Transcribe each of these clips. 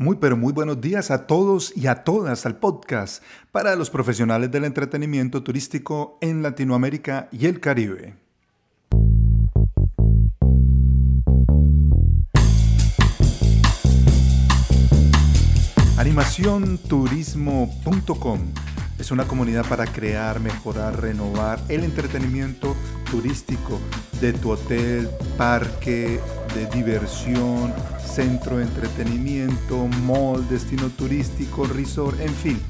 Muy pero muy buenos días a todos y a todas al podcast para los profesionales del entretenimiento turístico en Latinoamérica y el Caribe. Animacionturismo.com es una comunidad para crear, mejorar, renovar el entretenimiento turístico de tu hotel, parque de diversión, centro de entretenimiento, mall, destino turístico, resort, en fin,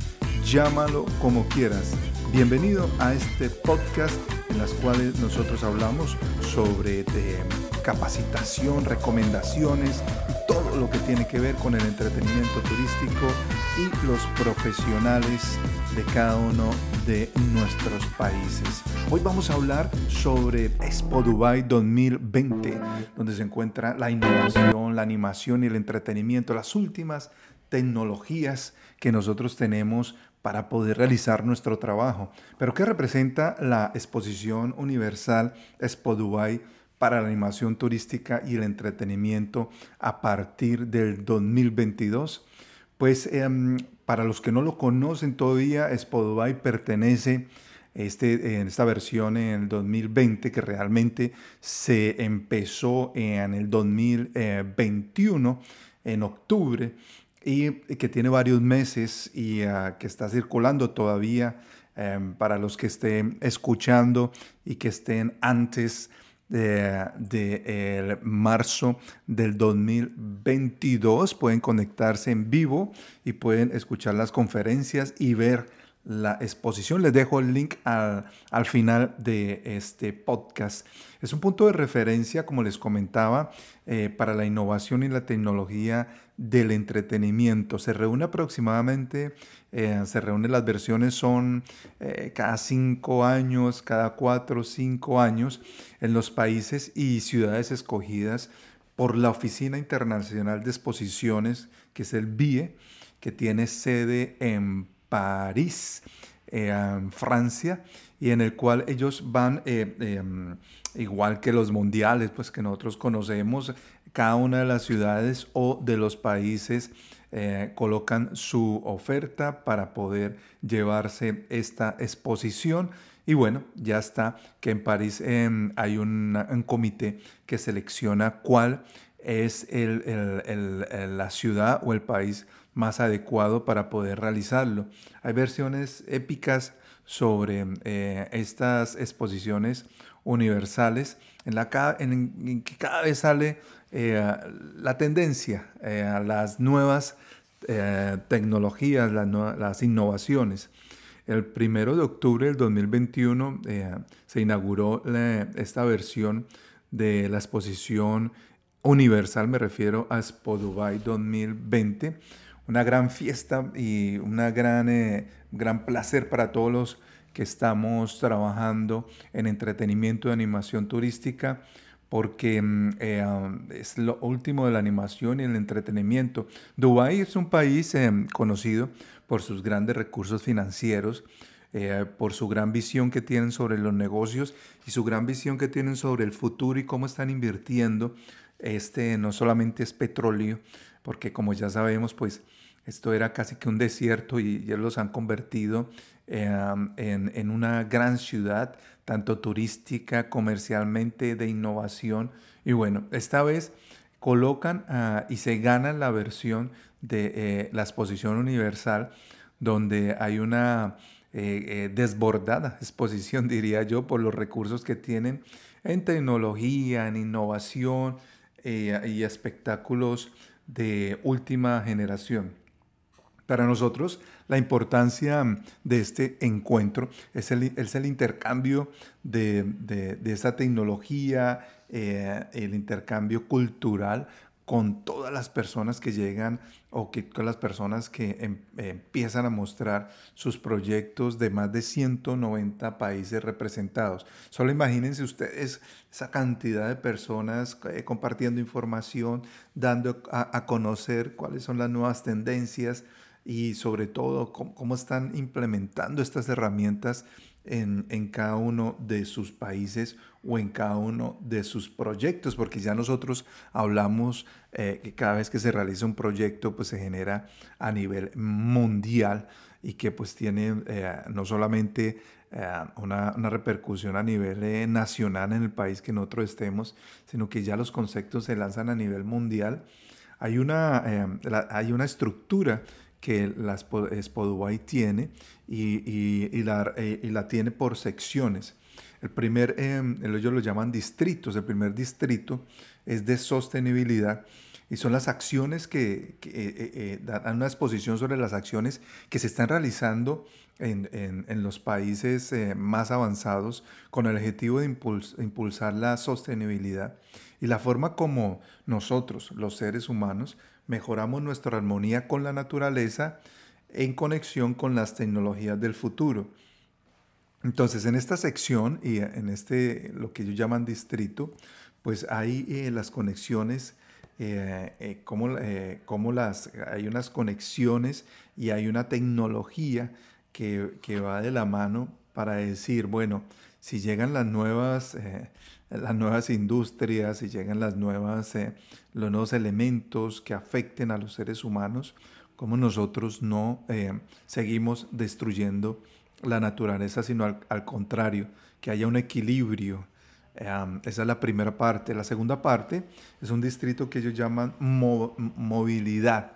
llámalo como quieras. Bienvenido a este podcast en las cuales nosotros hablamos sobre capacitación, recomendaciones y todo lo que tiene que ver con el entretenimiento turístico y los profesionales de cada uno de nuestros países. Hoy vamos a hablar sobre Expo Dubai 2020, donde se encuentra la innovación, la animación y el entretenimiento, las últimas tecnologías que nosotros tenemos para poder realizar nuestro trabajo. Pero ¿qué representa la exposición universal Expo Dubai para la animación turística y el entretenimiento a partir del 2022? Pues em, para los que no lo conocen todavía, Dubai pertenece este, en esta versión en el 2020 que realmente se empezó en el 2021 en octubre y que tiene varios meses y ah, que está circulando todavía em, para los que estén escuchando y que estén antes marzo del 2022. Pueden conectarse en vivo y pueden escuchar las conferencias y ver la exposición. Les dejo el link al, al, final de este podcast. Es un punto de referencia, como les comentaba, eh, para la innovación y la tecnología del entretenimiento. Se reúne aproximadamente, eh, se reúnen las versiones son eh, cada cinco años, cada cuatro o cinco años en los países y ciudades escogidas por la Oficina Internacional de Exposiciones, que es el BIE, que tiene sede en París, eh, en Francia, y en el cual ellos van, eh, em, igual que los mundiales, pues que nosotros conocemos, cada una de las ciudades o de los países eh, colocan su oferta para poder llevarse esta exposición. Y bueno, ya está que en París em, hay un comité que selecciona cuál es la ciudad o el país más adecuado para poder realizarlo. Hay versiones épicas sobre eh, estas exposiciones universales en, la, que cada vez sale eh, la tendencia eh, a las nuevas tecnologías, las, las, innovaciones. El primero de octubre del 2021 se inauguró esta versión de la exposición universal, me refiero a Expo Dubai 2020 una gran fiesta y un gran, eh, gran placer para todos los que estamos trabajando en entretenimiento y animación turística porque mm, eh, um, es lo último de la animación y el entretenimiento. Dubái es un país eh, conocido por sus grandes recursos financieros, por su gran visión que tienen sobre los negocios y su gran visión que tienen sobre el futuro y cómo están invirtiendo. Este no solamente es petróleo, porque como ya sabemos, pues esto era casi que un desierto y ya los han convertido em, en, una gran ciudad, tanto turística, comercialmente, de innovación. Y bueno, esta vez colocan ah, y se ganan la versión de eh, la exposición universal, donde hay una eh, eh, desbordada exposición, diría yo, por los recursos que tienen en tecnología, en innovación y espectáculos de última generación. Para nosotros, la importancia de este encuentro es el, es el intercambio de, de, esa tecnología, eh, el intercambio cultural con todas las personas que llegan o que, con las personas que em, empiezan a mostrar sus proyectos de más de 190 países representados. Solo imagínense ustedes esa cantidad de personas eh, compartiendo información, dando a conocer cuáles son las nuevas tendencias, y sobre todo cómo, están implementando estas herramientas en, en, cada uno de sus países o en cada uno de sus proyectos, porque ya nosotros hablamos eh, que cada vez que se realiza un proyecto, pues se genera a nivel mundial y que pues tiene eh, no solamente eh, una, una, repercusión a nivel nacional en el país que nosotros estemos, sino que ya los conceptos se lanzan a nivel mundial. Hay una, hay una estructura que la Spoduay tiene y, y, la, y, la, tiene por secciones. El primer, em, ellos lo llaman distritos, el primer distrito es de sostenibilidad y son las acciones que, eh, eh, eh, dan una exposición sobre las acciones que se están realizando en, en los países más avanzados con el objetivo de impulsar la sostenibilidad y la forma como nosotros, los seres humanos, mejoramos nuestra armonía con la naturaleza en conexión con las tecnologías del futuro. Entonces, en esta sección y en este, lo que ellos llaman distrito, pues hay eh, las conexiones, eh, eh, como, las, hay unas conexiones y hay una tecnología que, que, va de la mano para decir, bueno, si llegan las nuevas, las nuevas industrias, si llegan las nuevas, los nuevos elementos que afecten a los seres humanos, como nosotros no seguimos destruyendo la naturaleza, sino al, contrario, que haya un equilibrio. esa es la primera parte. La segunda parte es un distrito que ellos llaman movilidad,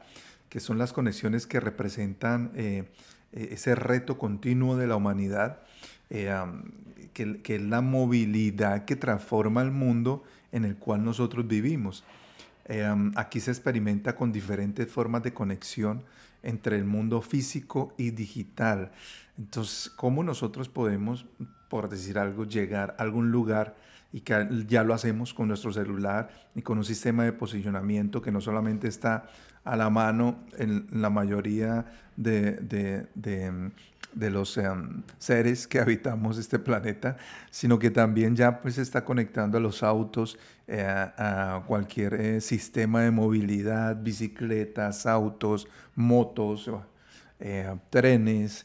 que son las conexiones que representan eh, e-, ese reto continuo de la humanidad, eh, que, que, es la movilidad que transforma el mundo en el cual nosotros vivimos. Eh, aquí se experimenta con diferentes formas de conexión entre el mundo físico y digital. Entonces, ¿cómo nosotros podemos, por decir algo, llegar a algún lugar y que ya lo hacemos con nuestro celular y con un sistema de posicionamiento que no solamente está a la mano en la mayoría de, los em, seres que habitamos este planeta, sino que también ya pues está conectando a los autos, eh, a cualquier eh, sistema de movilidad, bicicletas, autos, motos, eh, trenes,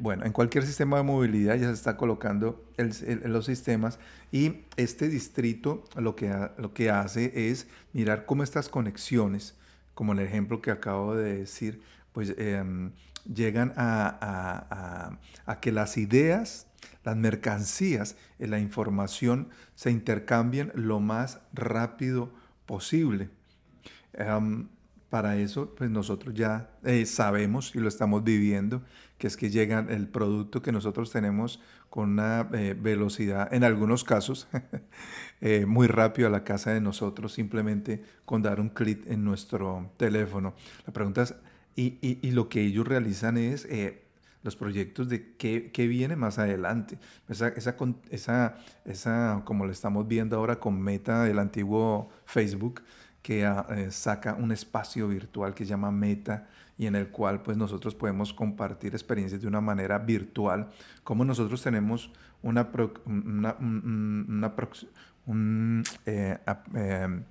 bueno, en cualquier sistema de movilidad ya se está colocando los sistemas y este distrito lo que, lo que hace es mirar cómo estas conexiones, como el ejemplo que acabo de decir, pues em, llegan a, que las ideas, las mercancías, la información se intercambien lo más rápido posible. Para eso, pues nosotros ya eh, sabemos y lo estamos viviendo, que es que llega el producto que nosotros tenemos con una eh, velocidad, en algunos casos, eh, muy rápido a la casa de nosotros, simplemente con dar un clic en nuestro teléfono. La pregunta es, y, y, lo que ellos realizan es los proyectos de qué, qué, viene más adelante. Esa, esa, esa, esa, como lo estamos viendo ahora con Meta del antiguo Facebook, que ah, eh, saca un espacio virtual que se llama Meta y en el cual pues nosotros podemos compartir experiencias de una manera virtual, como nosotros tenemos una, una, una, un, eh, em,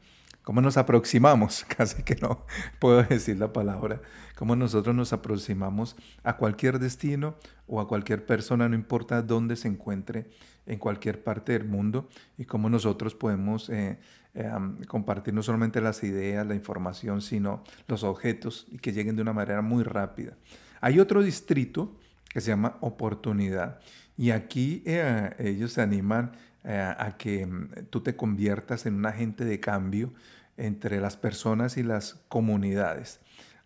cómo nos aproximamos, casi que no puedo decir la palabra, cómo nosotros nos aproximamos a cualquier destino o a cualquier persona, no importa dónde se encuentre en cualquier parte del mundo, y cómo nosotros podemos eh, Em, compartir no solamente las ideas, la información, sino los objetos y que lleguen de una manera muy rápida. Hay otro distrito que se llama oportunidad. Y aquí eh, ellos se animan eh, a que em, tú te conviertas en un agente de cambio entre las personas y las comunidades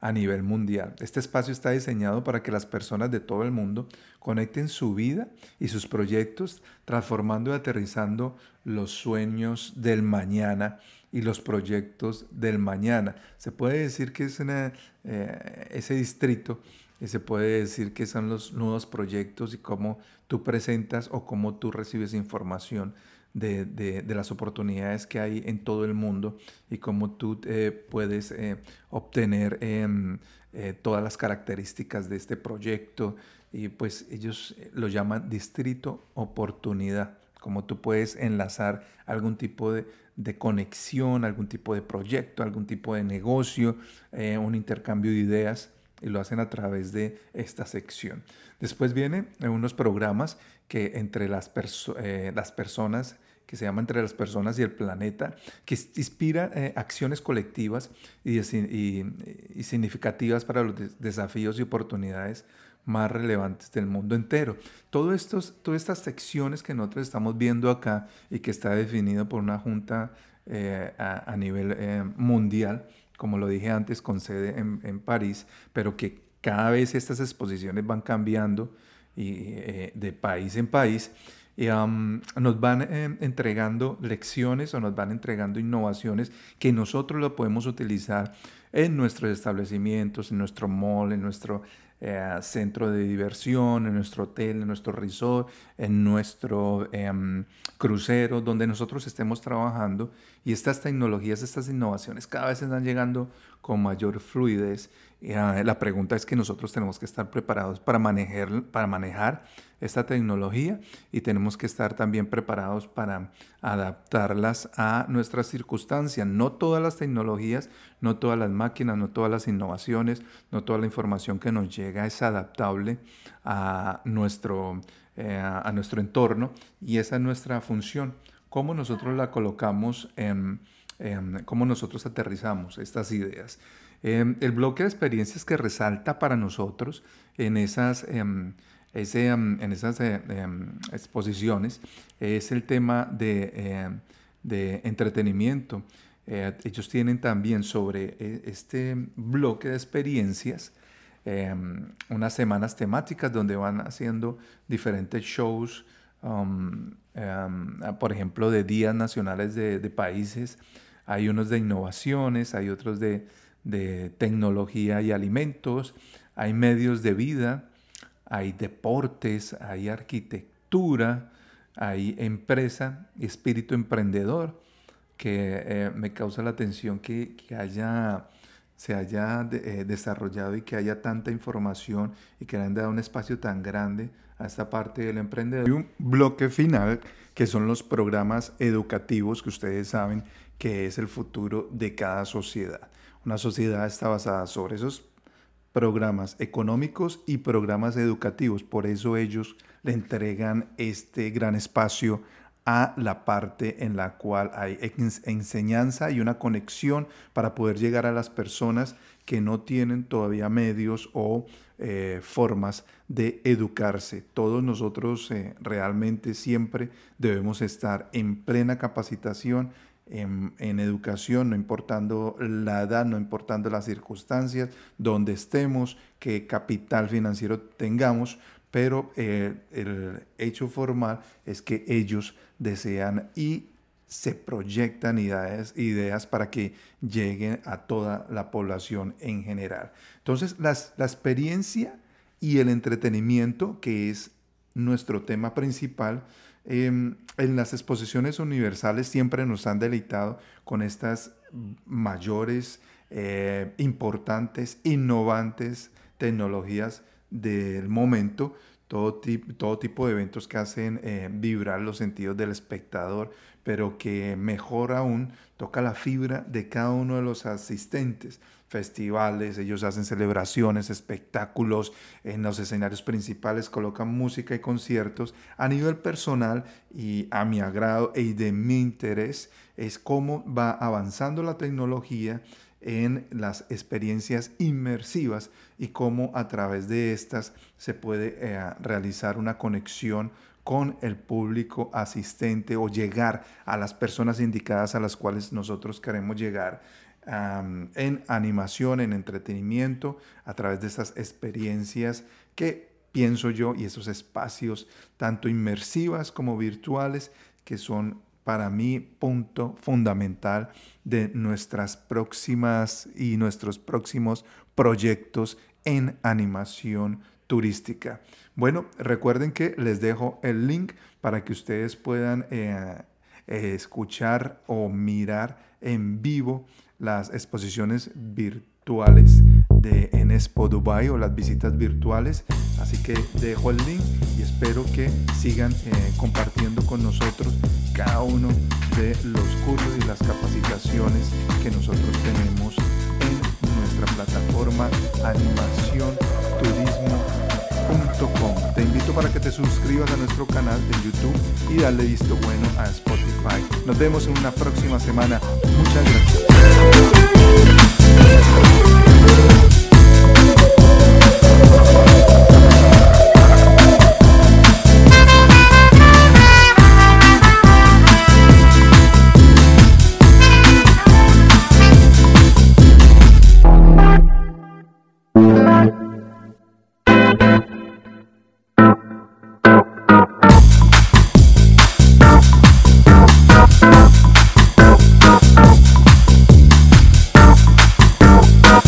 a nivel mundial. Este espacio está diseñado para que las personas de todo el mundo conecten su vida y sus proyectos, transformando y aterrizando los sueños del mañana y los proyectos del mañana. Se puede decir que es eh, ese distrito y se puede decir que son los nuevos proyectos y cómo tú presentas o cómo tú recibes información de, las oportunidades que hay en todo el mundo y cómo tú eh, puedes eh, obtener em, eh, todas las características de este proyecto. Y pues ellos lo llaman distrito oportunidad, como tú puedes enlazar algún tipo de, de conexión, algún tipo de proyecto, algún tipo de negocio, un intercambio de ideas y lo hacen a través de esta sección. Después vienen unos programas que entre las, eh, las personas que se llama Entre las personas y el planeta, que inspira eh, acciones colectivas y, significativas para los desafíos y oportunidades más relevantes del mundo entero. Todo estos, todas estas secciones que nosotros estamos viendo acá y que está definido por una junta eh, a, nivel mundial, como lo dije antes, con sede en, París, pero que cada vez estas exposiciones van cambiando y, eh, de país en país. Nos van entregando lecciones o nos van entregando innovaciones que nosotros lo podemos utilizar en nuestros establecimientos, en nuestro mall, en nuestro eh, centro de diversión, en nuestro hotel, en nuestro resort, en nuestro em, crucero, donde nosotros estemos trabajando. Y estas tecnologías, estas innovaciones cada vez están llegando con mayor fluidez. Ah, la pregunta es que nosotros tenemos que estar preparados para manejar, para manejar esta tecnología y tenemos que estar también preparados para adaptarlas a nuestras circunstancias. No todas las tecnologías, no todas las máquinas, no todas las innovaciones, no toda la información que nos llega es adaptable a nuestro, eh, a nuestro entorno y esa es nuestra función. Cómo nosotros la colocamos en cómo nosotros aterrizamos estas ideas. Em, el bloque de experiencias que resalta para nosotros en esas, em, en esas eh, exposiciones es el tema de, de entretenimiento. Eh, ellos tienen también sobre eh, este bloque de experiencias unas semanas temáticas donde van haciendo diferentes shows, por ejemplo, de días nacionales de países hay unos de innovaciones, hay otros de, tecnología y alimentos, hay medios de vida, hay deportes, hay arquitectura, hay empresa y espíritu emprendedor, que eh, me causa la atención que, haya, se haya eh, desarrollado y que haya tanta información y que le han dado un espacio tan grande a esta parte del emprendedor. Hay un bloque final que son los programas educativos que ustedes saben que es el futuro de cada sociedad. Una sociedad está basada sobre esos programas económicos y programas educativos. Por eso ellos le entregan este gran espacio a la parte en la cual hay enseñanza y una conexión para poder llegar a las personas que no tienen todavía medios o eh, formas de educarse. Todos nosotros eh, realmente siempre debemos estar en plena capacitación en, educación, no importando la edad, no importando las circunstancias, donde estemos, qué capital financiero tengamos, pero eh, el hecho formal es que ellos desean y se proyectan ideas, ideas para que lleguen a toda la población en general. Entonces, las, la experiencia y el entretenimiento, que es nuestro tema principal, Em, en las exposiciones universales siempre nos han deleitado con estas mayores, eh, importantes, innovantes tecnologías del momento, todo, todo tipo de eventos que hacen eh, vibrar los sentidos del espectador, pero que mejor aún toca la fibra de cada uno de los asistentes festivales, ellos hacen celebraciones, espectáculos, en los escenarios principales colocan música y conciertos. A nivel personal y a mi agrado y de mi interés es cómo va avanzando la tecnología en las experiencias inmersivas y cómo a través de estas se puede eh, realizar una conexión con el público asistente o llegar a las personas indicadas a las cuales nosotros queremos llegar en animación, en entretenimiento, a través de esas experiencias que pienso yo y esos espacios tanto inmersivas como virtuales que son para mí punto fundamental de nuestras próximas y nuestros próximos proyectos en animación turística. Bueno, recuerden que les dejo el link para que ustedes puedan eh, escuchar o mirar en vivo las exposiciones virtuales de Enespo Dubai o las visitas virtuales. Así que dejo el link y espero que sigan eh, compartiendo con nosotros cada uno de los cursos y las capacitaciones que nosotros tenemos en nuestra plataforma plataforma animacionturismo.com. Para que te suscribas a nuestro canal de YouTube y dale visto bueno a Spotify. Nos vemos en una próxima semana. Muchas gracias.